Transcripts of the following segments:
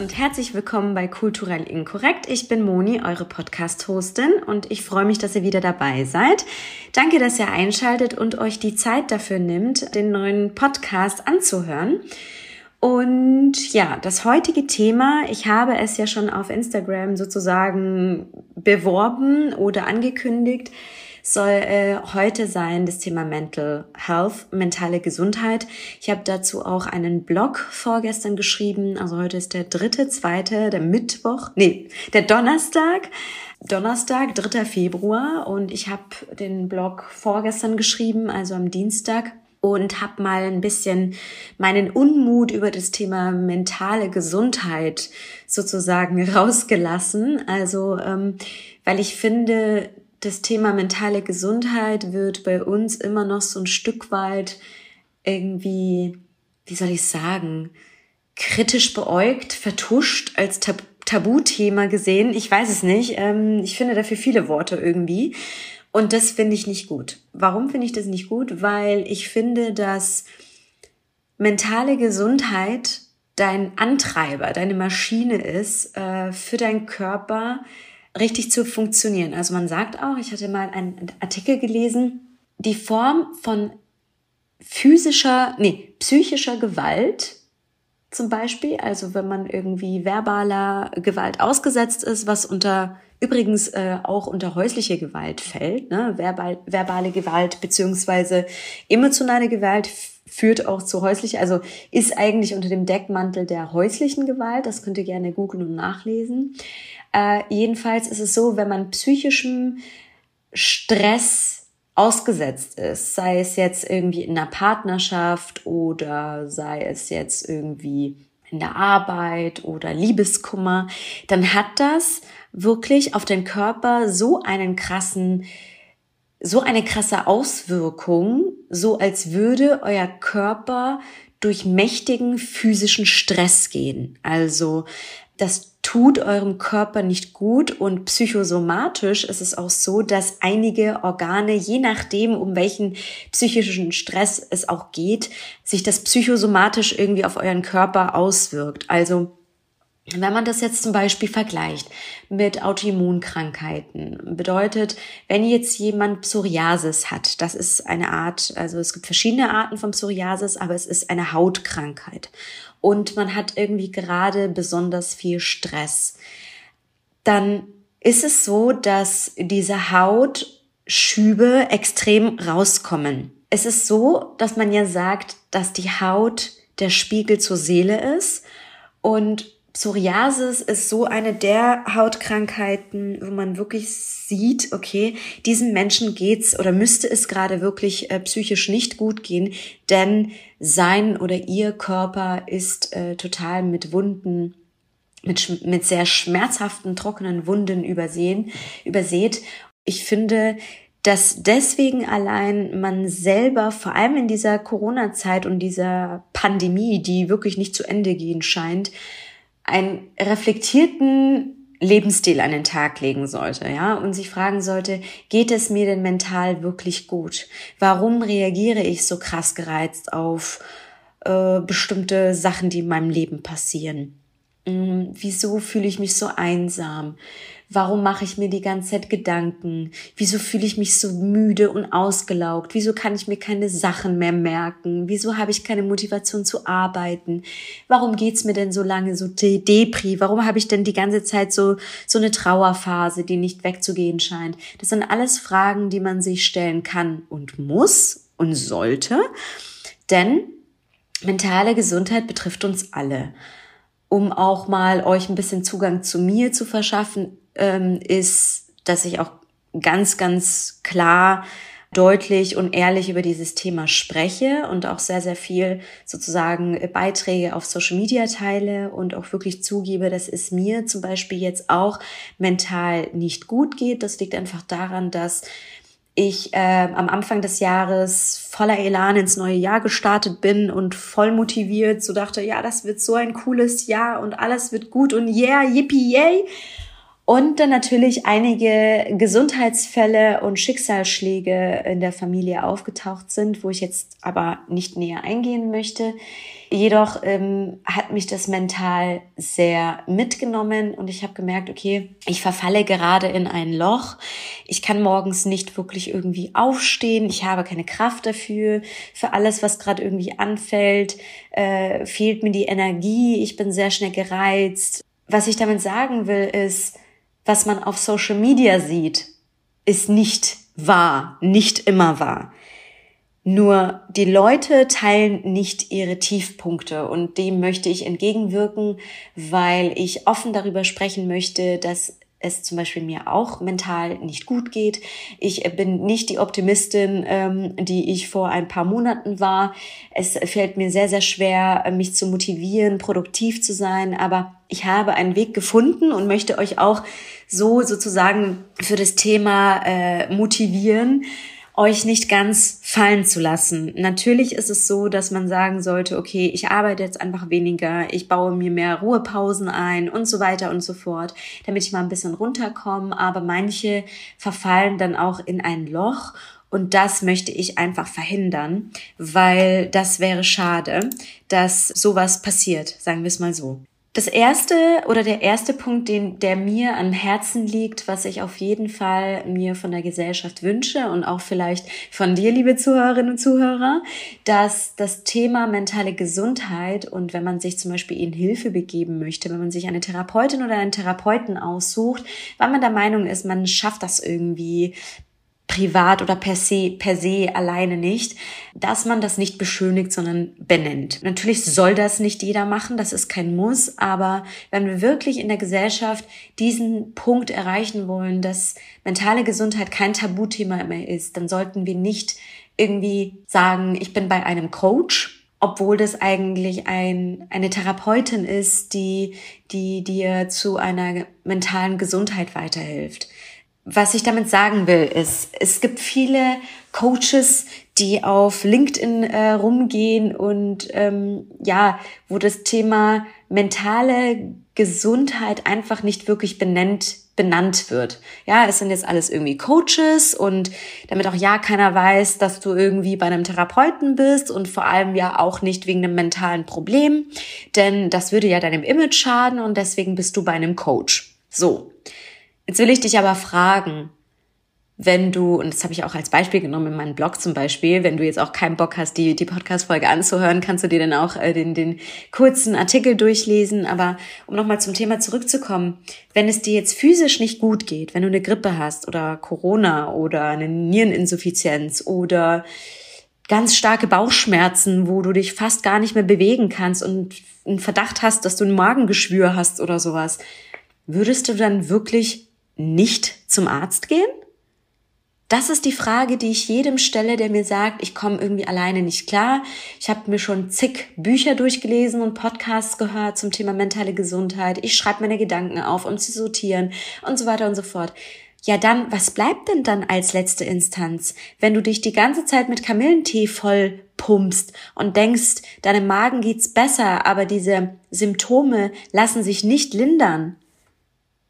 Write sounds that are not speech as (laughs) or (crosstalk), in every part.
und herzlich willkommen bei Kulturell Inkorrekt. Ich bin Moni, eure Podcast-Hostin und ich freue mich, dass ihr wieder dabei seid. Danke, dass ihr einschaltet und euch die Zeit dafür nimmt, den neuen Podcast anzuhören. Und ja, das heutige Thema, ich habe es ja schon auf Instagram sozusagen beworben oder angekündigt, soll äh, heute sein das Thema Mental Health, mentale Gesundheit. Ich habe dazu auch einen Blog vorgestern geschrieben. Also heute ist der dritte, zweite, der Mittwoch, nee, der Donnerstag. Donnerstag, 3. Februar und ich habe den Blog vorgestern geschrieben, also am Dienstag und habe mal ein bisschen meinen Unmut über das Thema mentale Gesundheit sozusagen (laughs) rausgelassen. Also ähm, weil ich finde, das Thema mentale Gesundheit wird bei uns immer noch so ein Stück weit irgendwie, wie soll ich sagen, kritisch beäugt, vertuscht, als Tab Tabuthema gesehen. Ich weiß es nicht. Ähm, ich finde dafür viele Worte irgendwie. Und das finde ich nicht gut. Warum finde ich das nicht gut? Weil ich finde, dass mentale Gesundheit dein Antreiber, deine Maschine ist äh, für deinen Körper, richtig zu funktionieren. Also man sagt auch, ich hatte mal einen Artikel gelesen, die Form von physischer, nee, psychischer Gewalt zum Beispiel, also wenn man irgendwie verbaler Gewalt ausgesetzt ist, was unter übrigens äh, auch unter häusliche Gewalt fällt, ne? Verbal, verbale Gewalt beziehungsweise emotionale Gewalt führt auch zu häuslicher, also ist eigentlich unter dem Deckmantel der häuslichen Gewalt, das könnt ihr gerne googeln und nachlesen. Äh, jedenfalls ist es so, wenn man psychischem Stress ausgesetzt ist, sei es jetzt irgendwie in einer Partnerschaft oder sei es jetzt irgendwie in der Arbeit oder Liebeskummer, dann hat das wirklich auf den Körper so einen krassen, so eine krasse Auswirkung, so als würde euer Körper durch mächtigen physischen Stress gehen. Also das tut eurem Körper nicht gut und psychosomatisch ist es auch so, dass einige Organe, je nachdem, um welchen psychischen Stress es auch geht, sich das psychosomatisch irgendwie auf euren Körper auswirkt. Also wenn man das jetzt zum Beispiel vergleicht mit Autoimmunkrankheiten, bedeutet, wenn jetzt jemand Psoriasis hat, das ist eine Art, also es gibt verschiedene Arten von Psoriasis, aber es ist eine Hautkrankheit und man hat irgendwie gerade besonders viel Stress, dann ist es so, dass diese Hautschübe extrem rauskommen. Es ist so, dass man ja sagt, dass die Haut der Spiegel zur Seele ist und Psoriasis ist so eine der Hautkrankheiten, wo man wirklich sieht, okay, diesem Menschen geht's oder müsste es gerade wirklich äh, psychisch nicht gut gehen, denn sein oder ihr Körper ist äh, total mit Wunden mit, mit sehr schmerzhaften, trockenen Wunden übersehen, übersät. Ich finde, dass deswegen allein man selber, vor allem in dieser Corona-Zeit und dieser Pandemie, die wirklich nicht zu Ende gehen scheint, einen reflektierten Lebensstil an den Tag legen sollte, ja, und sich fragen sollte, geht es mir denn mental wirklich gut? Warum reagiere ich so krass gereizt auf äh, bestimmte Sachen, die in meinem Leben passieren? Hm, wieso fühle ich mich so einsam? Warum mache ich mir die ganze Zeit Gedanken? Wieso fühle ich mich so müde und ausgelaugt? Wieso kann ich mir keine Sachen mehr merken? Wieso habe ich keine Motivation zu arbeiten? Warum geht's mir denn so lange so de Depri? Warum habe ich denn die ganze Zeit so, so eine Trauerphase, die nicht wegzugehen scheint? Das sind alles Fragen, die man sich stellen kann und muss und sollte. Denn mentale Gesundheit betrifft uns alle um auch mal euch ein bisschen Zugang zu mir zu verschaffen, ähm, ist, dass ich auch ganz, ganz klar deutlich und ehrlich über dieses Thema spreche und auch sehr, sehr viel sozusagen Beiträge auf Social Media teile und auch wirklich zugebe, dass es mir zum Beispiel jetzt auch mental nicht gut geht. Das liegt einfach daran, dass ich äh, am Anfang des Jahres voller Elan ins neue Jahr gestartet bin und voll motiviert, so dachte, ja, das wird so ein cooles Jahr und alles wird gut und yeah, yippie, yay. Und dann natürlich einige Gesundheitsfälle und Schicksalsschläge in der Familie aufgetaucht sind, wo ich jetzt aber nicht näher eingehen möchte. Jedoch ähm, hat mich das mental sehr mitgenommen und ich habe gemerkt, okay, ich verfalle gerade in ein Loch. Ich kann morgens nicht wirklich irgendwie aufstehen. Ich habe keine Kraft dafür. Für alles, was gerade irgendwie anfällt, äh, fehlt mir die Energie. Ich bin sehr schnell gereizt. Was ich damit sagen will, ist, was man auf Social Media sieht, ist nicht wahr, nicht immer wahr. Nur die Leute teilen nicht ihre Tiefpunkte und dem möchte ich entgegenwirken, weil ich offen darüber sprechen möchte, dass es zum Beispiel mir auch mental nicht gut geht. Ich bin nicht die Optimistin, ähm, die ich vor ein paar Monaten war. Es fällt mir sehr, sehr schwer, mich zu motivieren, produktiv zu sein, aber ich habe einen Weg gefunden und möchte euch auch so sozusagen für das Thema äh, motivieren, euch nicht ganz fallen zu lassen. Natürlich ist es so, dass man sagen sollte, okay, ich arbeite jetzt einfach weniger, ich baue mir mehr Ruhepausen ein und so weiter und so fort, damit ich mal ein bisschen runterkomme. Aber manche verfallen dann auch in ein Loch und das möchte ich einfach verhindern, weil das wäre schade, dass sowas passiert, sagen wir es mal so. Das erste oder der erste Punkt, den, der mir am Herzen liegt, was ich auf jeden Fall mir von der Gesellschaft wünsche und auch vielleicht von dir, liebe Zuhörerinnen und Zuhörer, dass das Thema mentale Gesundheit und wenn man sich zum Beispiel in Hilfe begeben möchte, wenn man sich eine Therapeutin oder einen Therapeuten aussucht, weil man der Meinung ist, man schafft das irgendwie privat oder per se, per se alleine nicht, dass man das nicht beschönigt, sondern benennt. Natürlich soll das nicht jeder machen, das ist kein Muss, aber wenn wir wirklich in der Gesellschaft diesen Punkt erreichen wollen, dass mentale Gesundheit kein Tabuthema mehr ist, dann sollten wir nicht irgendwie sagen, ich bin bei einem Coach, obwohl das eigentlich ein, eine Therapeutin ist, die, die dir zu einer mentalen Gesundheit weiterhilft was ich damit sagen will, ist, es gibt viele Coaches, die auf LinkedIn äh, rumgehen und ähm, ja, wo das Thema mentale Gesundheit einfach nicht wirklich benennt, benannt wird. Ja, es sind jetzt alles irgendwie Coaches und damit auch ja keiner weiß, dass du irgendwie bei einem Therapeuten bist und vor allem ja auch nicht wegen einem mentalen Problem, denn das würde ja deinem Image schaden und deswegen bist du bei einem Coach. So. Jetzt will ich dich aber fragen, wenn du, und das habe ich auch als Beispiel genommen in meinem Blog zum Beispiel, wenn du jetzt auch keinen Bock hast, die, die Podcast-Folge anzuhören, kannst du dir dann auch äh, den, den kurzen Artikel durchlesen. Aber um nochmal zum Thema zurückzukommen, wenn es dir jetzt physisch nicht gut geht, wenn du eine Grippe hast oder Corona oder eine Niereninsuffizienz oder ganz starke Bauchschmerzen, wo du dich fast gar nicht mehr bewegen kannst und einen Verdacht hast, dass du ein Magengeschwür hast oder sowas, würdest du dann wirklich nicht zum Arzt gehen? Das ist die Frage, die ich jedem stelle, der mir sagt, ich komme irgendwie alleine nicht klar. Ich habe mir schon zig Bücher durchgelesen und Podcasts gehört zum Thema mentale Gesundheit. Ich schreibe meine Gedanken auf, um zu sortieren und so weiter und so fort. Ja, dann, was bleibt denn dann als letzte Instanz, wenn du dich die ganze Zeit mit Kamillentee voll pumpst und denkst, deinem Magen geht's besser, aber diese Symptome lassen sich nicht lindern?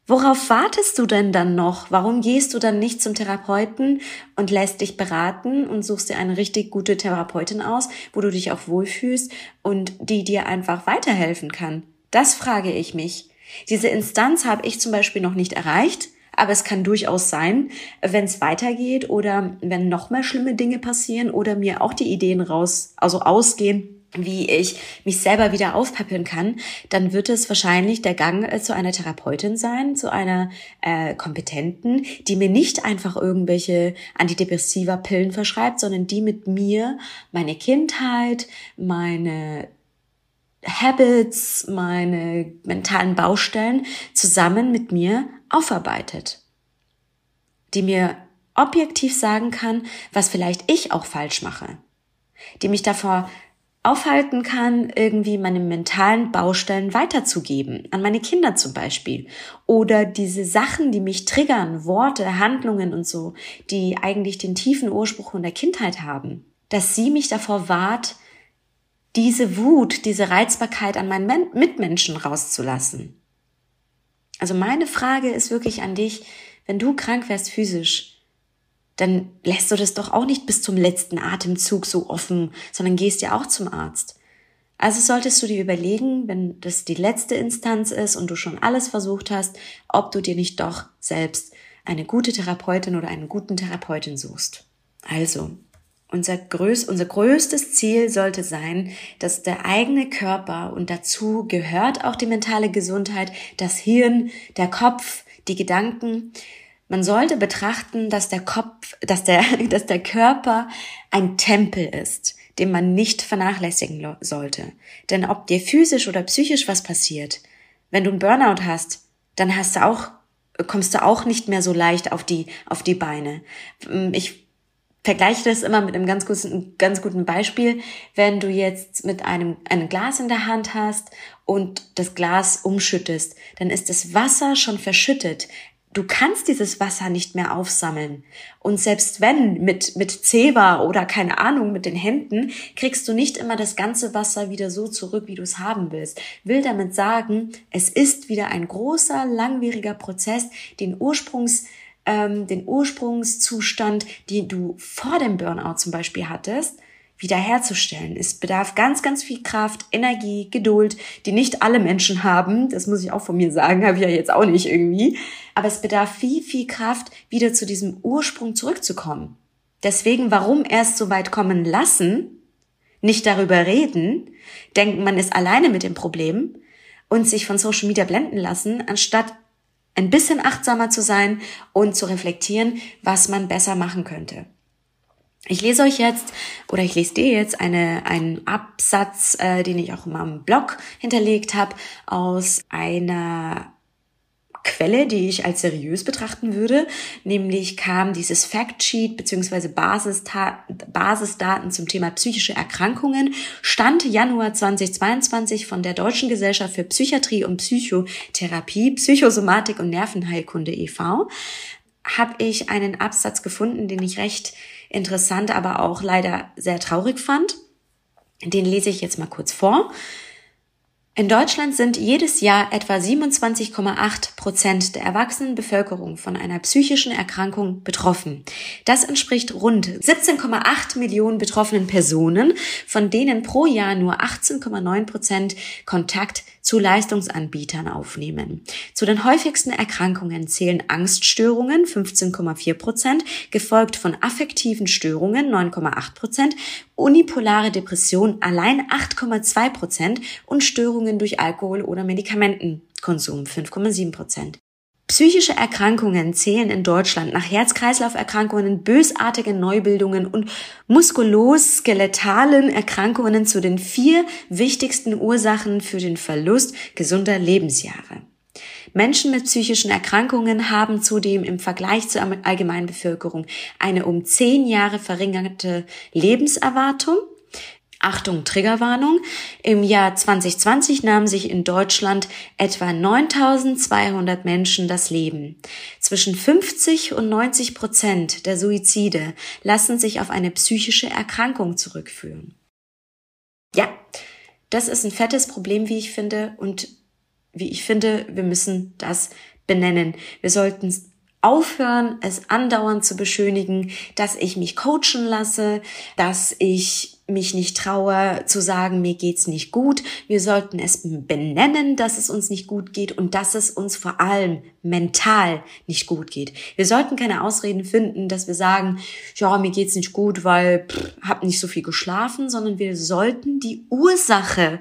Worauf wartest du denn dann noch? Warum gehst du dann nicht zum Therapeuten und lässt dich beraten und suchst dir eine richtig gute Therapeutin aus, wo du dich auch wohlfühlst und die dir einfach weiterhelfen kann? Das frage ich mich. Diese Instanz habe ich zum Beispiel noch nicht erreicht, aber es kann durchaus sein, wenn es weitergeht oder wenn noch mehr schlimme Dinge passieren oder mir auch die Ideen raus, also ausgehen, wie ich mich selber wieder aufpäppeln kann, dann wird es wahrscheinlich der Gang äh, zu einer Therapeutin sein, zu einer äh, Kompetenten, die mir nicht einfach irgendwelche antidepressiva Pillen verschreibt, sondern die mit mir meine Kindheit, meine Habits, meine mentalen Baustellen zusammen mit mir aufarbeitet. Die mir objektiv sagen kann, was vielleicht ich auch falsch mache. Die mich davor aufhalten kann, irgendwie meine mentalen Baustellen weiterzugeben, an meine Kinder zum Beispiel. Oder diese Sachen, die mich triggern, Worte, Handlungen und so, die eigentlich den tiefen Ursprung in der Kindheit haben, dass sie mich davor wahrt, diese Wut, diese Reizbarkeit an meinen Mitmenschen rauszulassen. Also meine Frage ist wirklich an dich, wenn du krank wärst physisch, dann lässt du das doch auch nicht bis zum letzten Atemzug so offen, sondern gehst ja auch zum Arzt. Also solltest du dir überlegen, wenn das die letzte Instanz ist und du schon alles versucht hast, ob du dir nicht doch selbst eine gute Therapeutin oder einen guten Therapeutin suchst. Also, unser, größ unser größtes Ziel sollte sein, dass der eigene Körper und dazu gehört auch die mentale Gesundheit, das Hirn, der Kopf, die Gedanken, man sollte betrachten, dass der Kopf, dass der, (laughs) dass der Körper ein Tempel ist, den man nicht vernachlässigen sollte. Denn ob dir physisch oder psychisch was passiert, wenn du einen Burnout hast, dann hast du auch, kommst du auch nicht mehr so leicht auf die, auf die Beine. Ich vergleiche das immer mit einem ganz guten, ganz guten Beispiel. Wenn du jetzt mit einem, einem Glas in der Hand hast und das Glas umschüttest, dann ist das Wasser schon verschüttet du kannst dieses Wasser nicht mehr aufsammeln. Und selbst wenn mit, mit Zeba oder keine Ahnung mit den Händen, kriegst du nicht immer das ganze Wasser wieder so zurück, wie du es haben willst. Will damit sagen, es ist wieder ein großer, langwieriger Prozess, den Ursprungs, ähm, den Ursprungszustand, den du vor dem Burnout zum Beispiel hattest, wiederherzustellen. Es bedarf ganz, ganz viel Kraft, Energie, Geduld, die nicht alle Menschen haben. Das muss ich auch von mir sagen, (laughs) habe ich ja jetzt auch nicht irgendwie. Aber es bedarf viel, viel Kraft, wieder zu diesem Ursprung zurückzukommen. Deswegen, warum erst so weit kommen lassen, nicht darüber reden, denken, man ist alleine mit dem Problem und sich von Social Media blenden lassen, anstatt ein bisschen achtsamer zu sein und zu reflektieren, was man besser machen könnte. Ich lese euch jetzt oder ich lese dir jetzt eine, einen Absatz, äh, den ich auch in meinem Blog hinterlegt habe, aus einer Quelle, die ich als seriös betrachten würde. Nämlich kam dieses Factsheet bzw. Basisdaten zum Thema psychische Erkrankungen, Stand Januar 2022 von der Deutschen Gesellschaft für Psychiatrie und Psychotherapie, Psychosomatik und Nervenheilkunde e.V., habe ich einen Absatz gefunden, den ich recht interessant, aber auch leider sehr traurig fand. Den lese ich jetzt mal kurz vor. In Deutschland sind jedes Jahr etwa 27,8 Prozent der erwachsenen Bevölkerung von einer psychischen Erkrankung betroffen. Das entspricht rund 17,8 Millionen betroffenen Personen, von denen pro Jahr nur 18,9 Prozent Kontakt zu Leistungsanbietern aufnehmen. Zu den häufigsten Erkrankungen zählen Angststörungen 15,4 Prozent, gefolgt von affektiven Störungen 9,8 Prozent, unipolare Depression allein 8,2 Prozent und Störungen durch Alkohol oder Medikamentenkonsum 5,7 Prozent. Psychische Erkrankungen zählen in Deutschland nach Herz-Kreislauf-Erkrankungen, bösartigen Neubildungen und muskulos-skeletalen Erkrankungen zu den vier wichtigsten Ursachen für den Verlust gesunder Lebensjahre. Menschen mit psychischen Erkrankungen haben zudem im Vergleich zur Allgemeinbevölkerung eine um zehn Jahre verringerte Lebenserwartung Achtung, Triggerwarnung. Im Jahr 2020 nahmen sich in Deutschland etwa 9200 Menschen das Leben. Zwischen 50 und 90 Prozent der Suizide lassen sich auf eine psychische Erkrankung zurückführen. Ja, das ist ein fettes Problem, wie ich finde, und wie ich finde, wir müssen das benennen. Wir sollten aufhören, es andauernd zu beschönigen, dass ich mich coachen lasse, dass ich mich nicht traue zu sagen, mir geht's nicht gut. Wir sollten es benennen, dass es uns nicht gut geht und dass es uns vor allem mental nicht gut geht. Wir sollten keine Ausreden finden, dass wir sagen, ja, mir geht's nicht gut, weil pff, hab nicht so viel geschlafen, sondern wir sollten die Ursache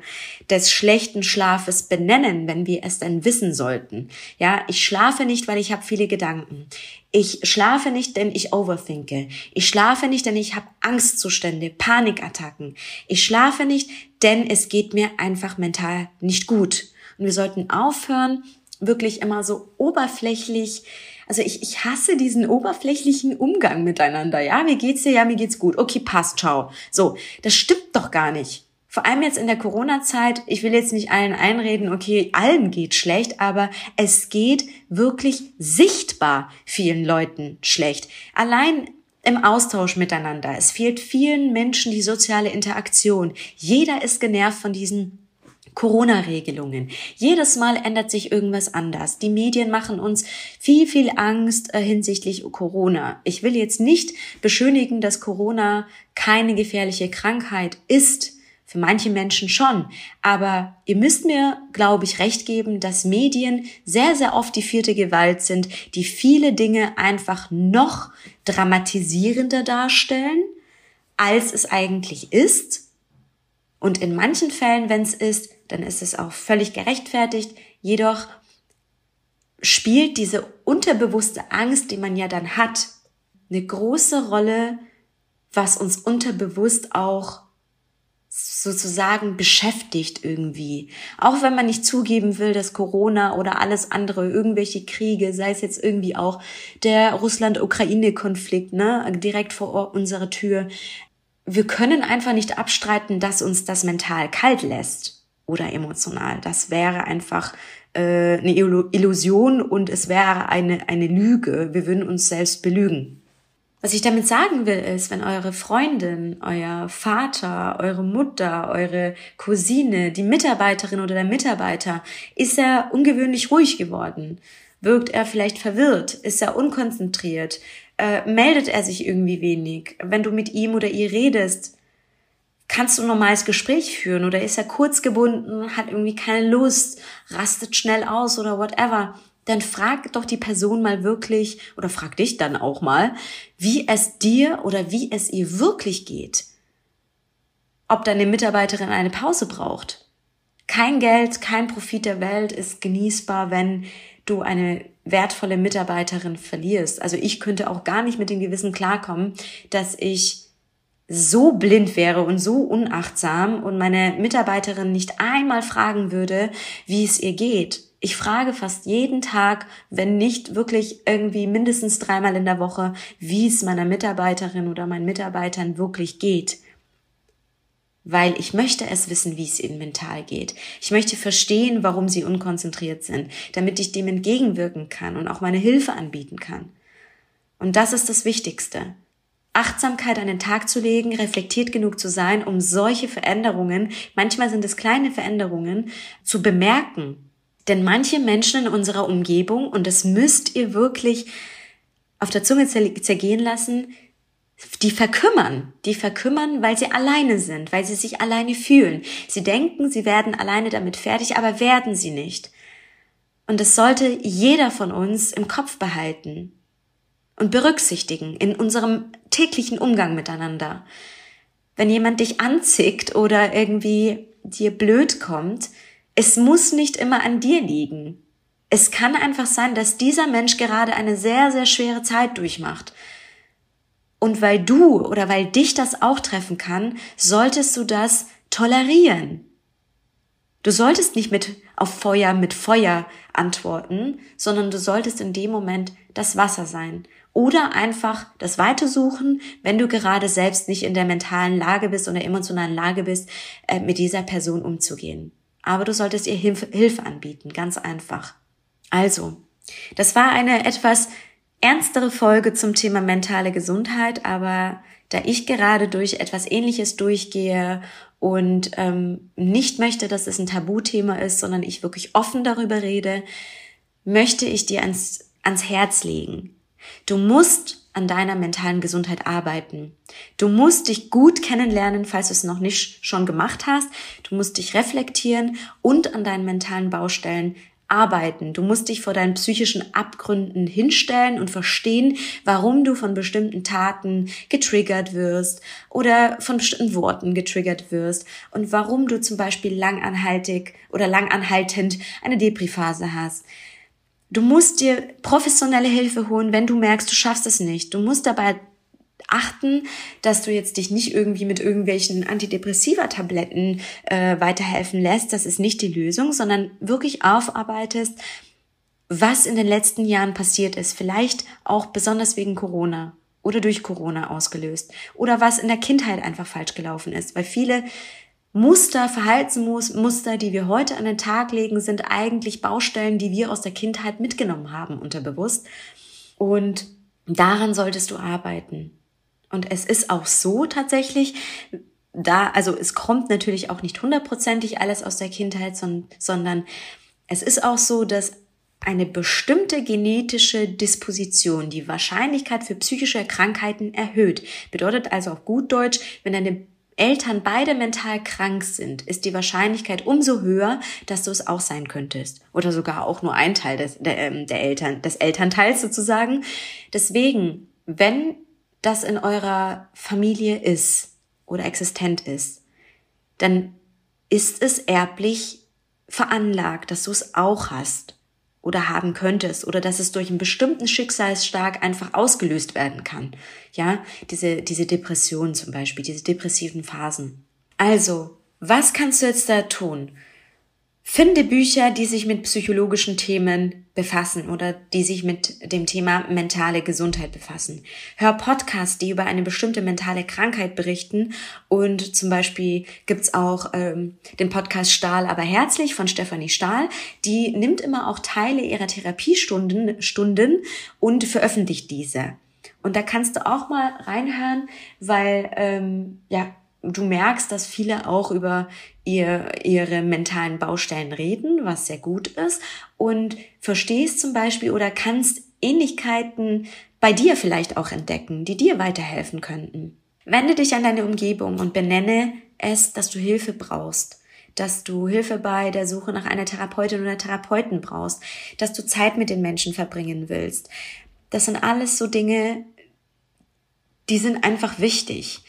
des schlechten Schlafes benennen, wenn wir es denn wissen sollten. Ja, ich schlafe nicht, weil ich habe viele Gedanken. Ich schlafe nicht, denn ich overthinke. Ich schlafe nicht, denn ich habe Angstzustände, Panikattacken. Ich schlafe nicht, denn es geht mir einfach mental nicht gut. Und wir sollten aufhören, wirklich immer so oberflächlich, also ich, ich hasse diesen oberflächlichen Umgang miteinander. Ja, mir geht's dir, ja, mir geht's gut. Okay, passt, ciao. So, das stimmt doch gar nicht. Vor allem jetzt in der Corona-Zeit, ich will jetzt nicht allen einreden, okay, allen geht schlecht, aber es geht wirklich sichtbar vielen Leuten schlecht. Allein im Austausch miteinander. Es fehlt vielen Menschen die soziale Interaktion. Jeder ist genervt von diesen Corona-Regelungen. Jedes Mal ändert sich irgendwas anders. Die Medien machen uns viel, viel Angst äh, hinsichtlich Corona. Ich will jetzt nicht beschönigen, dass Corona keine gefährliche Krankheit ist. Für manche Menschen schon. Aber ihr müsst mir, glaube ich, recht geben, dass Medien sehr, sehr oft die vierte Gewalt sind, die viele Dinge einfach noch dramatisierender darstellen, als es eigentlich ist. Und in manchen Fällen, wenn es ist, dann ist es auch völlig gerechtfertigt. Jedoch spielt diese unterbewusste Angst, die man ja dann hat, eine große Rolle, was uns unterbewusst auch sozusagen beschäftigt irgendwie. Auch wenn man nicht zugeben will, dass Corona oder alles andere, irgendwelche Kriege, sei es jetzt irgendwie auch der Russland-Ukraine-Konflikt, ne, direkt vor unserer Tür. Wir können einfach nicht abstreiten, dass uns das mental kalt lässt oder emotional. Das wäre einfach äh, eine Illusion und es wäre eine, eine Lüge. Wir würden uns selbst belügen. Was ich damit sagen will, ist, wenn eure Freundin, euer Vater, eure Mutter, eure Cousine, die Mitarbeiterin oder der Mitarbeiter, ist er ungewöhnlich ruhig geworden? Wirkt er vielleicht verwirrt? Ist er unkonzentriert? Äh, meldet er sich irgendwie wenig? Wenn du mit ihm oder ihr redest, kannst du ein normales Gespräch führen oder ist er kurz gebunden, hat irgendwie keine Lust, rastet schnell aus oder whatever? dann frag doch die Person mal wirklich oder frag dich dann auch mal, wie es dir oder wie es ihr wirklich geht. Ob deine Mitarbeiterin eine Pause braucht. Kein Geld, kein Profit der Welt ist genießbar, wenn du eine wertvolle Mitarbeiterin verlierst. Also ich könnte auch gar nicht mit dem Gewissen klarkommen, dass ich so blind wäre und so unachtsam und meine Mitarbeiterin nicht einmal fragen würde, wie es ihr geht ich frage fast jeden Tag, wenn nicht wirklich irgendwie mindestens dreimal in der Woche, wie es meiner Mitarbeiterin oder meinen Mitarbeitern wirklich geht. Weil ich möchte es wissen, wie es ihnen mental geht. Ich möchte verstehen, warum sie unkonzentriert sind, damit ich dem entgegenwirken kann und auch meine Hilfe anbieten kann. Und das ist das Wichtigste. Achtsamkeit an den Tag zu legen, reflektiert genug zu sein, um solche Veränderungen, manchmal sind es kleine Veränderungen, zu bemerken denn manche Menschen in unserer Umgebung, und das müsst ihr wirklich auf der Zunge zergehen lassen, die verkümmern, die verkümmern, weil sie alleine sind, weil sie sich alleine fühlen. Sie denken, sie werden alleine damit fertig, aber werden sie nicht. Und das sollte jeder von uns im Kopf behalten und berücksichtigen in unserem täglichen Umgang miteinander. Wenn jemand dich anzickt oder irgendwie dir blöd kommt, es muss nicht immer an dir liegen. Es kann einfach sein, dass dieser Mensch gerade eine sehr, sehr schwere Zeit durchmacht. Und weil du oder weil dich das auch treffen kann, solltest du das tolerieren. Du solltest nicht mit auf Feuer mit Feuer antworten, sondern du solltest in dem Moment das Wasser sein. Oder einfach das Weite suchen, wenn du gerade selbst nicht in der mentalen Lage bist oder emotionalen Lage bist, äh, mit dieser Person umzugehen. Aber du solltest ihr Hilfe, Hilfe anbieten, ganz einfach. Also, das war eine etwas ernstere Folge zum Thema mentale Gesundheit, aber da ich gerade durch etwas Ähnliches durchgehe und ähm, nicht möchte, dass es ein Tabuthema ist, sondern ich wirklich offen darüber rede, möchte ich dir ans, ans Herz legen. Du musst an deiner mentalen Gesundheit arbeiten. Du musst dich gut kennenlernen, falls du es noch nicht schon gemacht hast. Du musst dich reflektieren und an deinen mentalen Baustellen arbeiten. Du musst dich vor deinen psychischen Abgründen hinstellen und verstehen, warum du von bestimmten Taten getriggert wirst oder von bestimmten Worten getriggert wirst und warum du zum Beispiel langanhaltig oder langanhaltend eine Depri-Phase hast. Du musst dir professionelle Hilfe holen, wenn du merkst, du schaffst es nicht. Du musst dabei achten, dass du jetzt dich nicht irgendwie mit irgendwelchen Antidepressiva-Tabletten äh, weiterhelfen lässt. Das ist nicht die Lösung, sondern wirklich aufarbeitest, was in den letzten Jahren passiert ist. Vielleicht auch besonders wegen Corona oder durch Corona ausgelöst. Oder was in der Kindheit einfach falsch gelaufen ist. Weil viele Muster, Verhaltensmuster, die wir heute an den Tag legen, sind eigentlich Baustellen, die wir aus der Kindheit mitgenommen haben, unterbewusst. Und daran solltest du arbeiten. Und es ist auch so tatsächlich, da, also es kommt natürlich auch nicht hundertprozentig alles aus der Kindheit, sondern es ist auch so, dass eine bestimmte genetische Disposition die Wahrscheinlichkeit für psychische Krankheiten erhöht. Bedeutet also auf gut Deutsch, wenn deine Eltern beide mental krank sind, ist die Wahrscheinlichkeit umso höher, dass du es auch sein könntest. Oder sogar auch nur ein Teil des, der, ähm, der Eltern, des Elternteils sozusagen. Deswegen, wenn das in eurer Familie ist oder existent ist, dann ist es erblich veranlagt, dass du es auch hast oder haben könntest oder dass es durch einen bestimmten Schicksalsschlag einfach ausgelöst werden kann. Ja, diese, diese Depression zum Beispiel, diese depressiven Phasen. Also, was kannst du jetzt da tun? Finde Bücher, die sich mit psychologischen Themen befassen oder die sich mit dem Thema mentale Gesundheit befassen. Hör Podcasts, die über eine bestimmte mentale Krankheit berichten und zum Beispiel gibt's auch ähm, den Podcast Stahl aber herzlich von Stefanie Stahl. Die nimmt immer auch Teile ihrer Therapiestunden Stunden und veröffentlicht diese. Und da kannst du auch mal reinhören, weil ähm, ja du merkst, dass viele auch über ihr, ihre mentalen Baustellen reden, was sehr gut ist, und verstehst zum Beispiel oder kannst Ähnlichkeiten bei dir vielleicht auch entdecken, die dir weiterhelfen könnten. Wende dich an deine Umgebung und benenne es, dass du Hilfe brauchst, dass du Hilfe bei der Suche nach einer Therapeutin oder Therapeuten brauchst, dass du Zeit mit den Menschen verbringen willst. Das sind alles so Dinge, die sind einfach wichtig.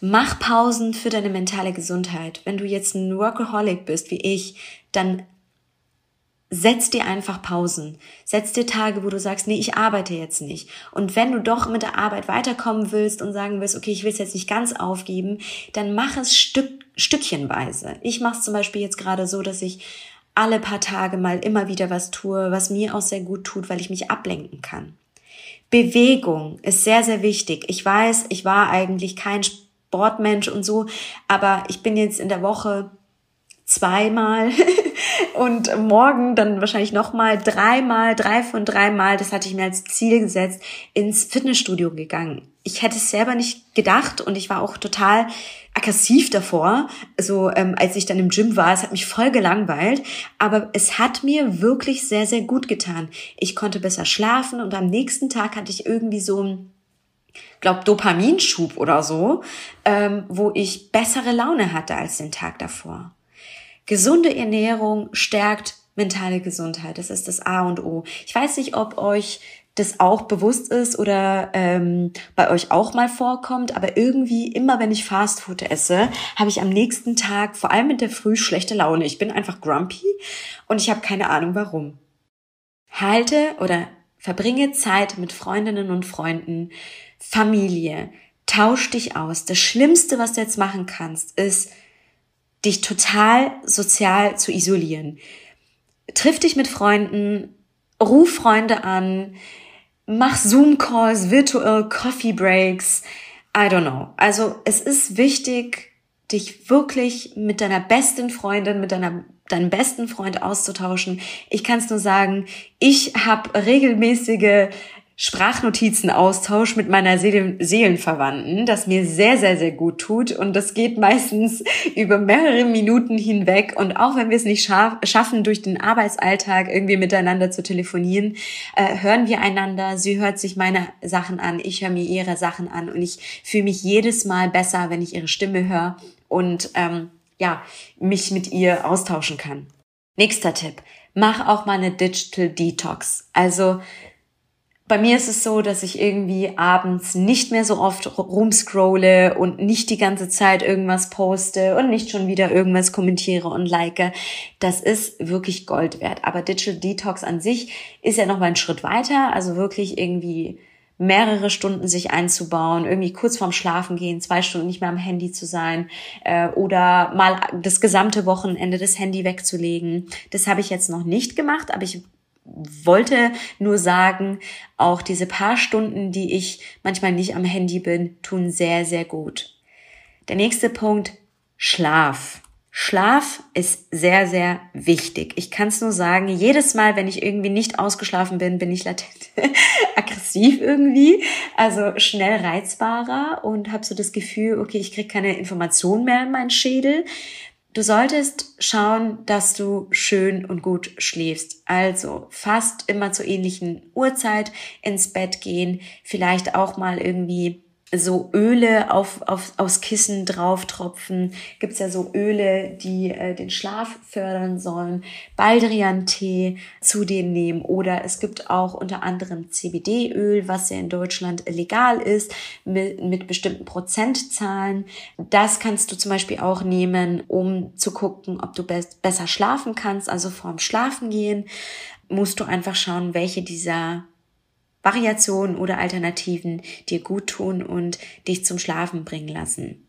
Mach Pausen für deine mentale Gesundheit. Wenn du jetzt ein Workaholic bist wie ich, dann setz dir einfach Pausen. Setz dir Tage, wo du sagst, nee, ich arbeite jetzt nicht. Und wenn du doch mit der Arbeit weiterkommen willst und sagen willst, okay, ich will es jetzt nicht ganz aufgeben, dann mach es Stück, stückchenweise. Ich mache es zum Beispiel jetzt gerade so, dass ich alle paar Tage mal immer wieder was tue, was mir auch sehr gut tut, weil ich mich ablenken kann. Bewegung ist sehr, sehr wichtig. Ich weiß, ich war eigentlich kein Sportmensch und so, aber ich bin jetzt in der Woche zweimal (laughs) und morgen dann wahrscheinlich nochmal dreimal, drei von dreimal, das hatte ich mir als Ziel gesetzt, ins Fitnessstudio gegangen. Ich hätte es selber nicht gedacht und ich war auch total aggressiv davor, so ähm, als ich dann im Gym war. Es hat mich voll gelangweilt, aber es hat mir wirklich sehr, sehr gut getan. Ich konnte besser schlafen und am nächsten Tag hatte ich irgendwie so ein glaub, Dopaminschub oder so, ähm, wo ich bessere Laune hatte als den Tag davor. Gesunde Ernährung stärkt mentale Gesundheit. Das ist das A und O. Ich weiß nicht, ob euch das auch bewusst ist oder ähm, bei euch auch mal vorkommt, aber irgendwie immer, wenn ich Fastfood esse, habe ich am nächsten Tag, vor allem mit der Früh, schlechte Laune. Ich bin einfach grumpy und ich habe keine Ahnung warum. Halte oder verbringe Zeit mit Freundinnen und Freunden, Familie, tausch dich aus. Das Schlimmste, was du jetzt machen kannst, ist, dich total sozial zu isolieren. Triff dich mit Freunden, ruf Freunde an, mach Zoom-Calls, virtual Coffee Breaks, I don't know. Also es ist wichtig, dich wirklich mit deiner besten Freundin, mit deiner deinem besten Freund auszutauschen. Ich kann es nur sagen, ich habe regelmäßige Sprachnotizen-Austausch mit meiner Seelen Seelenverwandten, das mir sehr, sehr, sehr gut tut. Und das geht meistens (laughs) über mehrere Minuten hinweg. Und auch wenn wir es nicht scha schaffen, durch den Arbeitsalltag irgendwie miteinander zu telefonieren, äh, hören wir einander. Sie hört sich meine Sachen an, ich höre mir ihre Sachen an. Und ich fühle mich jedes Mal besser, wenn ich ihre Stimme höre und ähm, ja, mich mit ihr austauschen kann. Nächster Tipp. Mach auch mal eine Digital Detox. Also bei mir ist es so, dass ich irgendwie abends nicht mehr so oft rumscrolle und nicht die ganze Zeit irgendwas poste und nicht schon wieder irgendwas kommentiere und like. Das ist wirklich Gold wert. Aber Digital Detox an sich ist ja noch mal ein Schritt weiter. Also wirklich irgendwie mehrere Stunden sich einzubauen, irgendwie kurz vorm Schlafen gehen, zwei Stunden nicht mehr am Handy zu sein äh, oder mal das gesamte Wochenende das Handy wegzulegen. Das habe ich jetzt noch nicht gemacht, aber ich wollte nur sagen, auch diese paar Stunden, die ich manchmal nicht am Handy bin, tun sehr, sehr gut. Der nächste Punkt, Schlaf. Schlaf ist sehr, sehr wichtig. Ich kann es nur sagen, jedes Mal, wenn ich irgendwie nicht ausgeschlafen bin, bin ich latent (laughs) aggressiv irgendwie, also schnell reizbarer und habe so das Gefühl, okay, ich kriege keine Informationen mehr in meinen Schädel. Du solltest schauen, dass du schön und gut schläfst. Also fast immer zur ähnlichen Uhrzeit ins Bett gehen, vielleicht auch mal irgendwie so Öle auf, auf, aus Kissen drauf tropfen. Gibt's ja so Öle, die äh, den Schlaf fördern sollen. Baldrian-Tee zu denen nehmen. Oder es gibt auch unter anderem CBD-Öl, was ja in Deutschland legal ist, mit, mit bestimmten Prozentzahlen. Das kannst du zum Beispiel auch nehmen, um zu gucken, ob du be besser schlafen kannst. Also vorm Schlafen gehen musst du einfach schauen, welche dieser Variationen oder Alternativen dir gut tun und dich zum Schlafen bringen lassen.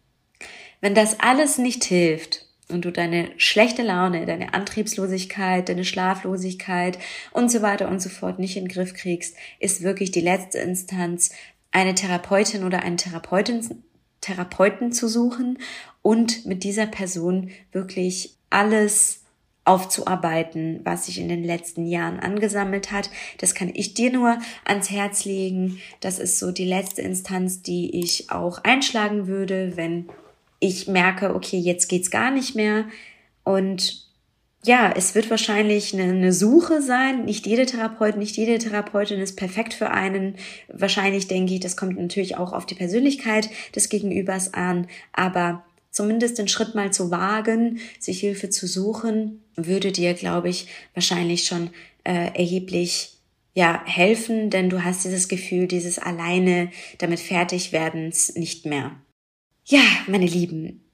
Wenn das alles nicht hilft und du deine schlechte Laune, deine Antriebslosigkeit, deine Schlaflosigkeit und so weiter und so fort nicht in den Griff kriegst, ist wirklich die letzte Instanz eine Therapeutin oder einen Therapeuten, Therapeuten zu suchen und mit dieser Person wirklich alles aufzuarbeiten, was sich in den letzten Jahren angesammelt hat. Das kann ich dir nur ans Herz legen. Das ist so die letzte Instanz, die ich auch einschlagen würde, wenn ich merke, okay, jetzt geht's gar nicht mehr. Und ja, es wird wahrscheinlich eine, eine Suche sein. Nicht jede Therapeut, nicht jede Therapeutin ist perfekt für einen. Wahrscheinlich denke ich, das kommt natürlich auch auf die Persönlichkeit des Gegenübers an. Aber zumindest den Schritt mal zu wagen, sich Hilfe zu suchen, würde dir, glaube ich, wahrscheinlich schon äh, erheblich ja helfen, denn du hast dieses Gefühl, dieses alleine damit fertig werdens nicht mehr. Ja, meine Lieben,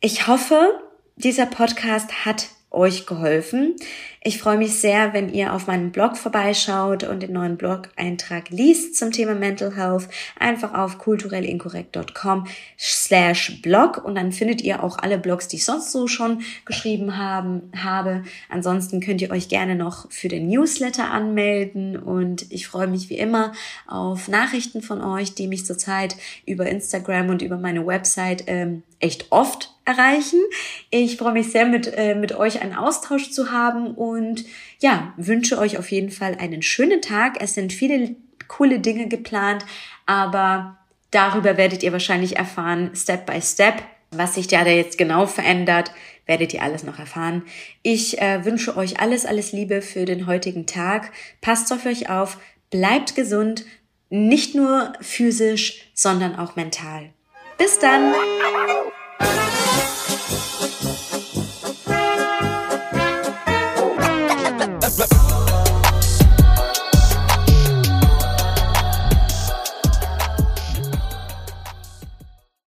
ich hoffe, dieser Podcast hat euch geholfen. Ich freue mich sehr, wenn ihr auf meinem Blog vorbeischaut und den neuen Blog-Eintrag liest zum Thema Mental Health. Einfach auf kulturellinkorrekt.com slash blog und dann findet ihr auch alle Blogs, die ich sonst so schon geschrieben haben, habe. Ansonsten könnt ihr euch gerne noch für den Newsletter anmelden und ich freue mich wie immer auf Nachrichten von euch, die mich zurzeit über Instagram und über meine Website ähm, echt oft erreichen. Ich freue mich sehr, mit, äh, mit euch einen Austausch zu haben und ja, wünsche euch auf jeden Fall einen schönen Tag. Es sind viele coole Dinge geplant, aber darüber werdet ihr wahrscheinlich erfahren, Step by Step. Was sich da jetzt genau verändert, werdet ihr alles noch erfahren. Ich äh, wünsche euch alles, alles Liebe für den heutigen Tag. Passt auf euch auf, bleibt gesund, nicht nur physisch, sondern auch mental. Bis dann!